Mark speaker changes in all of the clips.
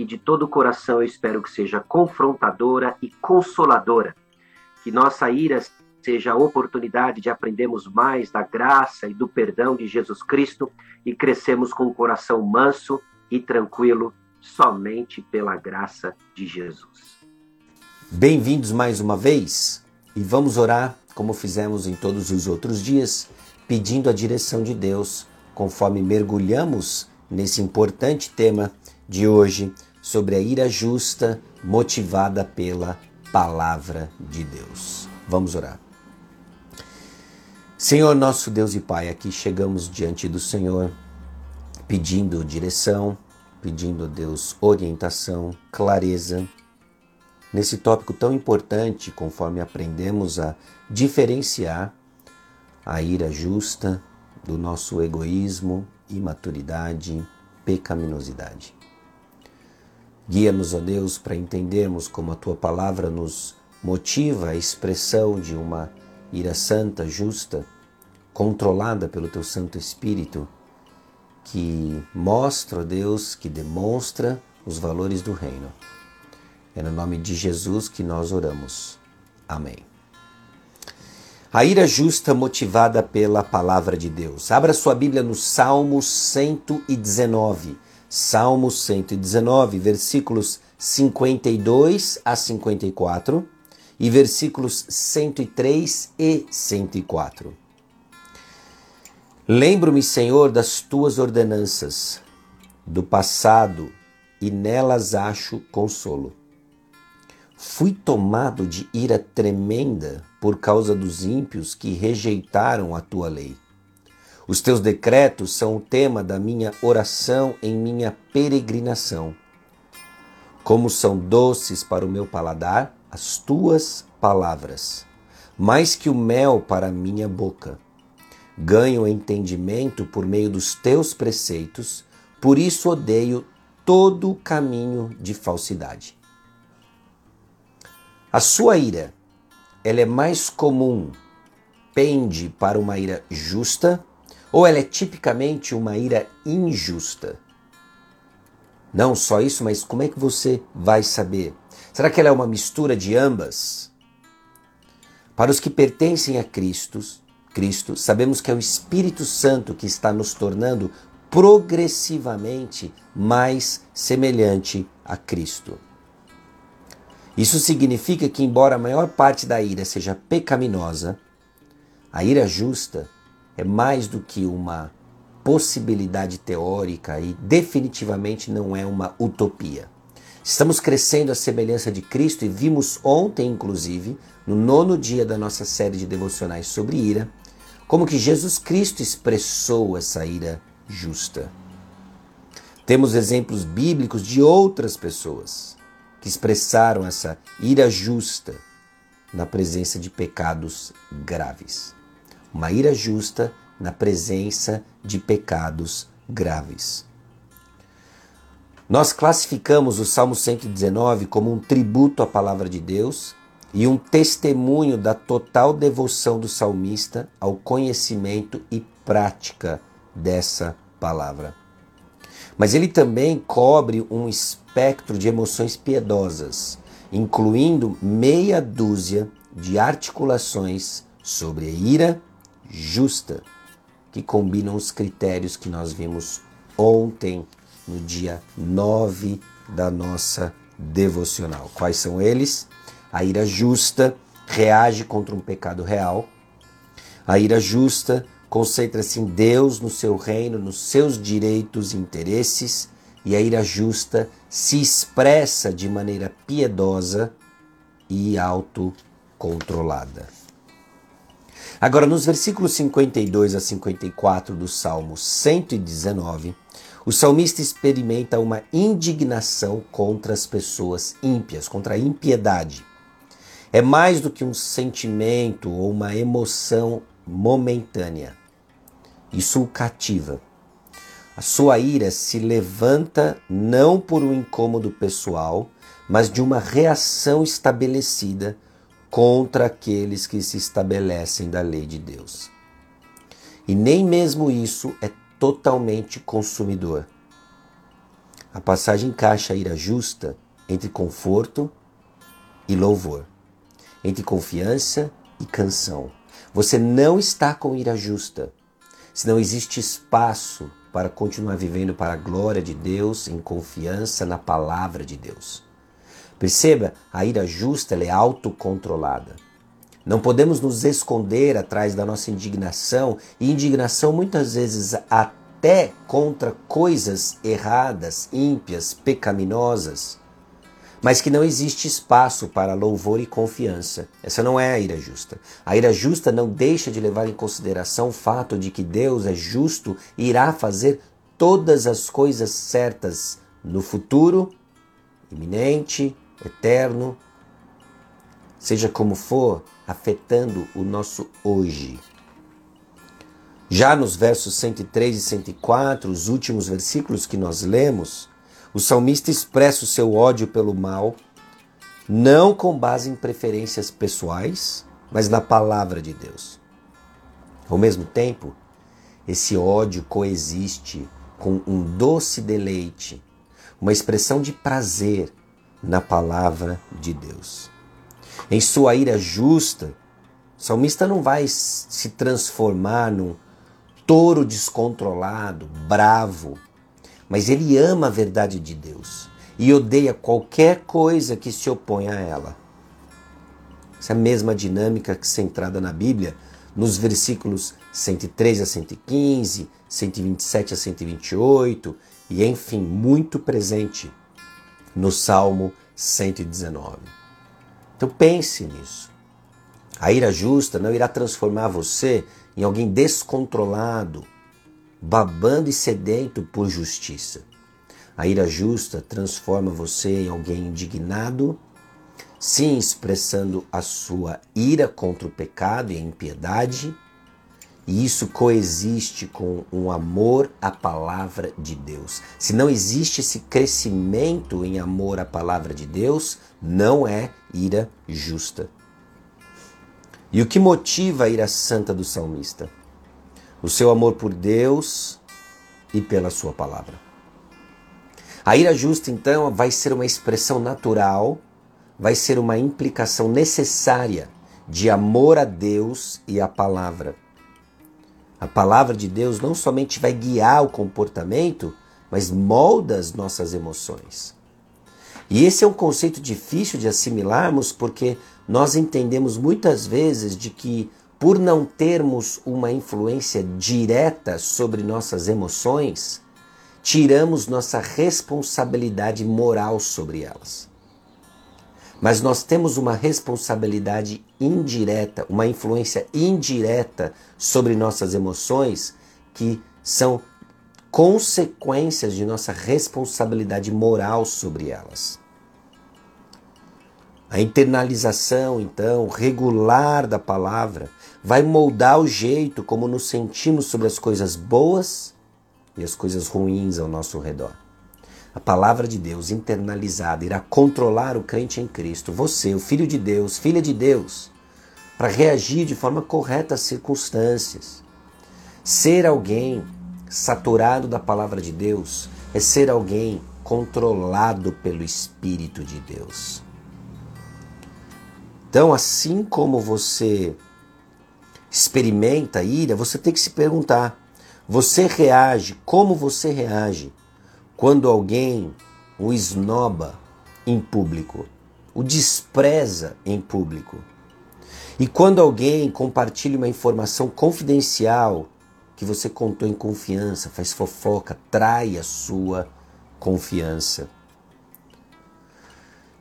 Speaker 1: que de todo o coração eu espero que seja confrontadora e consoladora. Que nossa ira seja a oportunidade de aprendermos mais da graça e do perdão de Jesus Cristo e crescemos com o coração manso e tranquilo somente pela graça de Jesus.
Speaker 2: Bem-vindos mais uma vez e vamos orar como fizemos em todos os outros dias, pedindo a direção de Deus conforme mergulhamos nesse importante tema de hoje sobre a ira justa motivada pela palavra de Deus. Vamos orar. Senhor nosso Deus e Pai, aqui chegamos diante do Senhor pedindo direção, pedindo a Deus orientação, clareza nesse tópico tão importante, conforme aprendemos a diferenciar a ira justa do nosso egoísmo, imaturidade, pecaminosidade. Guia-nos, ó Deus, para entendermos como a tua palavra nos motiva a expressão de uma ira santa, justa, controlada pelo teu Santo Espírito, que mostra, ó Deus, que demonstra os valores do reino. É no nome de Jesus que nós oramos. Amém. A ira justa motivada pela palavra de Deus. Abra sua Bíblia no Salmo 119 Salmo 119, versículos 52 a 54 e versículos 103 e 104. Lembro-me, Senhor, das tuas ordenanças, do passado, e nelas acho consolo. Fui tomado de ira tremenda por causa dos ímpios que rejeitaram a tua lei. Os teus decretos são o tema da minha oração em minha peregrinação. Como são doces para o meu paladar as tuas palavras, mais que o mel para a minha boca. Ganho entendimento por meio dos teus preceitos, por isso odeio todo caminho de falsidade. A sua ira, ela é mais comum, pende para uma ira justa ou ela é tipicamente uma ira injusta? Não só isso, mas como é que você vai saber? Será que ela é uma mistura de ambas? Para os que pertencem a Cristo, Cristo, sabemos que é o Espírito Santo que está nos tornando progressivamente mais semelhante a Cristo. Isso significa que, embora a maior parte da ira seja pecaminosa, a ira justa é mais do que uma possibilidade teórica e definitivamente não é uma utopia. Estamos crescendo à semelhança de Cristo e vimos ontem, inclusive, no nono dia da nossa série de devocionais sobre ira, como que Jesus Cristo expressou essa ira justa. Temos exemplos bíblicos de outras pessoas que expressaram essa ira justa na presença de pecados graves uma ira justa na presença de pecados graves. Nós classificamos o Salmo 119 como um tributo à palavra de Deus e um testemunho da total devoção do salmista ao conhecimento e prática dessa palavra. Mas ele também cobre um espectro de emoções piedosas, incluindo meia dúzia de articulações sobre a ira justa, que combinam os critérios que nós vimos ontem, no dia 9 da nossa devocional. Quais são eles? A ira justa reage contra um pecado real. A ira justa concentra-se em Deus, no seu reino, nos seus direitos e interesses, e a ira justa se expressa de maneira piedosa e autocontrolada. Agora, nos versículos 52 a 54 do Salmo 119, o salmista experimenta uma indignação contra as pessoas ímpias, contra a impiedade. É mais do que um sentimento ou uma emoção momentânea. Isso o cativa. A sua ira se levanta não por um incômodo pessoal, mas de uma reação estabelecida contra aqueles que se estabelecem da lei de Deus. E nem mesmo isso é totalmente consumidor. A passagem encaixa a ira justa entre conforto e louvor, entre confiança e canção. Você não está com ira justa, se não existe espaço para continuar vivendo para a glória de Deus em confiança na palavra de Deus. Perceba, a ira justa é autocontrolada. Não podemos nos esconder atrás da nossa indignação, e indignação muitas vezes até contra coisas erradas, ímpias, pecaminosas, mas que não existe espaço para louvor e confiança. Essa não é a ira justa. A ira justa não deixa de levar em consideração o fato de que Deus é justo e irá fazer todas as coisas certas no futuro, iminente, eterno, seja como for, afetando o nosso hoje. Já nos versos 103 e 104, os últimos versículos que nós lemos, o salmista expressa o seu ódio pelo mal, não com base em preferências pessoais, mas na palavra de Deus. Ao mesmo tempo, esse ódio coexiste com um doce deleite, uma expressão de prazer na palavra de Deus. Em sua ira justa, o salmista não vai se transformar num touro descontrolado, bravo, mas ele ama a verdade de Deus e odeia qualquer coisa que se oponha a ela. Essa é a mesma dinâmica que centrada na Bíblia, nos versículos 103 a 115, 127 a 128 e, enfim, muito presente no Salmo 119. Então pense nisso. A ira justa não irá transformar você em alguém descontrolado, babando e sedento por justiça. A ira justa transforma você em alguém indignado, sim, expressando a sua ira contra o pecado e a impiedade, e isso coexiste com um amor à palavra de Deus. Se não existe esse crescimento em amor à palavra de Deus, não é ira justa. E o que motiva a ira santa do salmista? O seu amor por Deus e pela sua palavra. A ira justa, então, vai ser uma expressão natural, vai ser uma implicação necessária de amor a Deus e à palavra. A palavra de Deus não somente vai guiar o comportamento, mas molda as nossas emoções. E esse é um conceito difícil de assimilarmos porque nós entendemos muitas vezes de que, por não termos uma influência direta sobre nossas emoções, tiramos nossa responsabilidade moral sobre elas. Mas nós temos uma responsabilidade indireta, uma influência indireta sobre nossas emoções que são consequências de nossa responsabilidade moral sobre elas. A internalização, então, regular da palavra vai moldar o jeito como nos sentimos sobre as coisas boas e as coisas ruins ao nosso redor. A palavra de Deus internalizada irá controlar o crente em Cristo, você, o filho de Deus, filha de Deus, para reagir de forma correta às circunstâncias. Ser alguém saturado da palavra de Deus é ser alguém controlado pelo Espírito de Deus. Então, assim como você experimenta ira, você tem que se perguntar: Você reage, como você reage quando alguém o esnoba em público, o despreza em público. E quando alguém compartilha uma informação confidencial que você contou em confiança, faz fofoca, trai a sua confiança.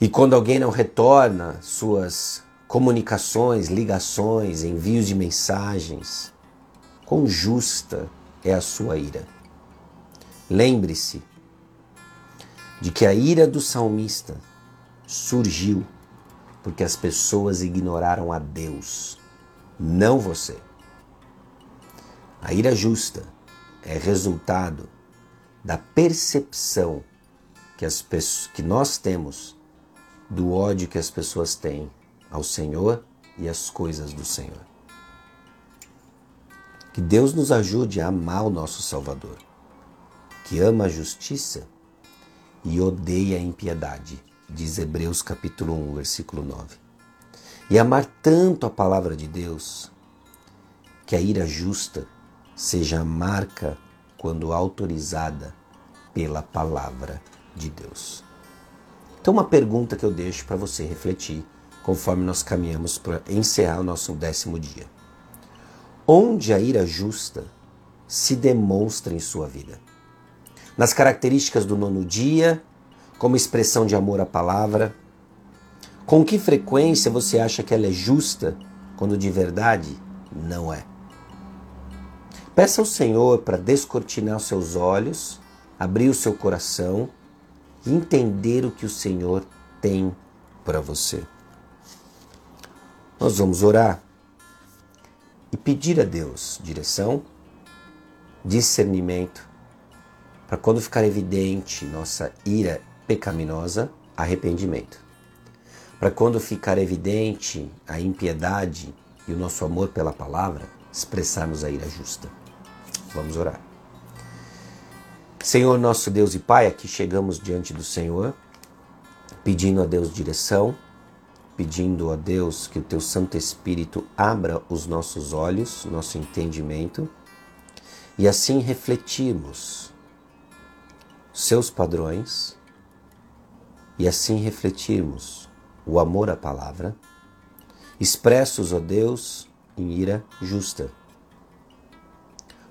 Speaker 2: E quando alguém não retorna suas comunicações, ligações, envios de mensagens, quão justa é a sua ira. Lembre-se de que a ira do salmista surgiu porque as pessoas ignoraram a Deus, não você. A ira justa é resultado da percepção que, as pessoas, que nós temos do ódio que as pessoas têm ao Senhor e às coisas do Senhor. Que Deus nos ajude a amar o nosso Salvador, que ama a justiça e odeia a impiedade, diz Hebreus capítulo 1, versículo 9. E amar tanto a palavra de Deus, que a ira justa seja a marca quando autorizada pela palavra de Deus. Então, uma pergunta que eu deixo para você refletir conforme nós caminhamos para encerrar o nosso décimo dia. Onde a ira justa se demonstra em sua vida? Nas características do nono dia, como expressão de amor à palavra? Com que frequência você acha que ela é justa, quando de verdade não é? Peça ao Senhor para descortinar os seus olhos, abrir o seu coração e entender o que o Senhor tem para você. Nós vamos orar e pedir a Deus direção, discernimento para quando ficar evidente nossa ira pecaminosa, arrependimento. Para quando ficar evidente a impiedade e o nosso amor pela palavra, expressarmos a ira justa. Vamos orar. Senhor, nosso Deus e Pai, aqui chegamos diante do Senhor, pedindo a Deus direção, pedindo a Deus que o Teu Santo Espírito abra os nossos olhos, nosso entendimento, e assim refletirmos seus padrões e assim refletirmos o amor à palavra, expressos, ó Deus, em ira justa.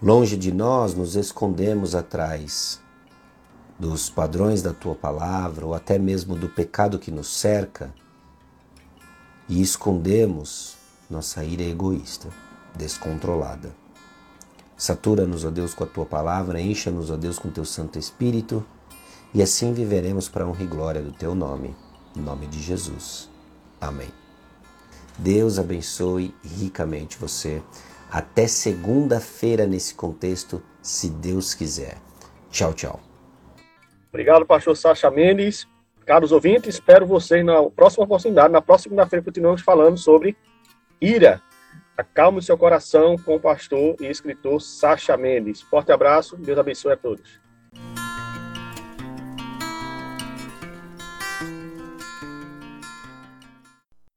Speaker 2: Longe de nós nos escondemos atrás dos padrões da tua palavra ou até mesmo do pecado que nos cerca e escondemos nossa ira egoísta, descontrolada. Satura-nos, ó Deus, com a tua palavra, encha-nos, ó Deus, com teu Santo Espírito, e assim viveremos para a honra e glória do teu nome. Em nome de Jesus. Amém. Deus abençoe ricamente você. Até segunda-feira nesse contexto, se Deus quiser. Tchau, tchau.
Speaker 3: Obrigado, pastor Sacha Mendes. Caros ouvintes, espero vocês na próxima oportunidade. Na próxima segunda-feira continuamos falando sobre ira. Acalme o seu coração com o pastor e escritor Sacha Mendes. Forte abraço, Deus abençoe a todos.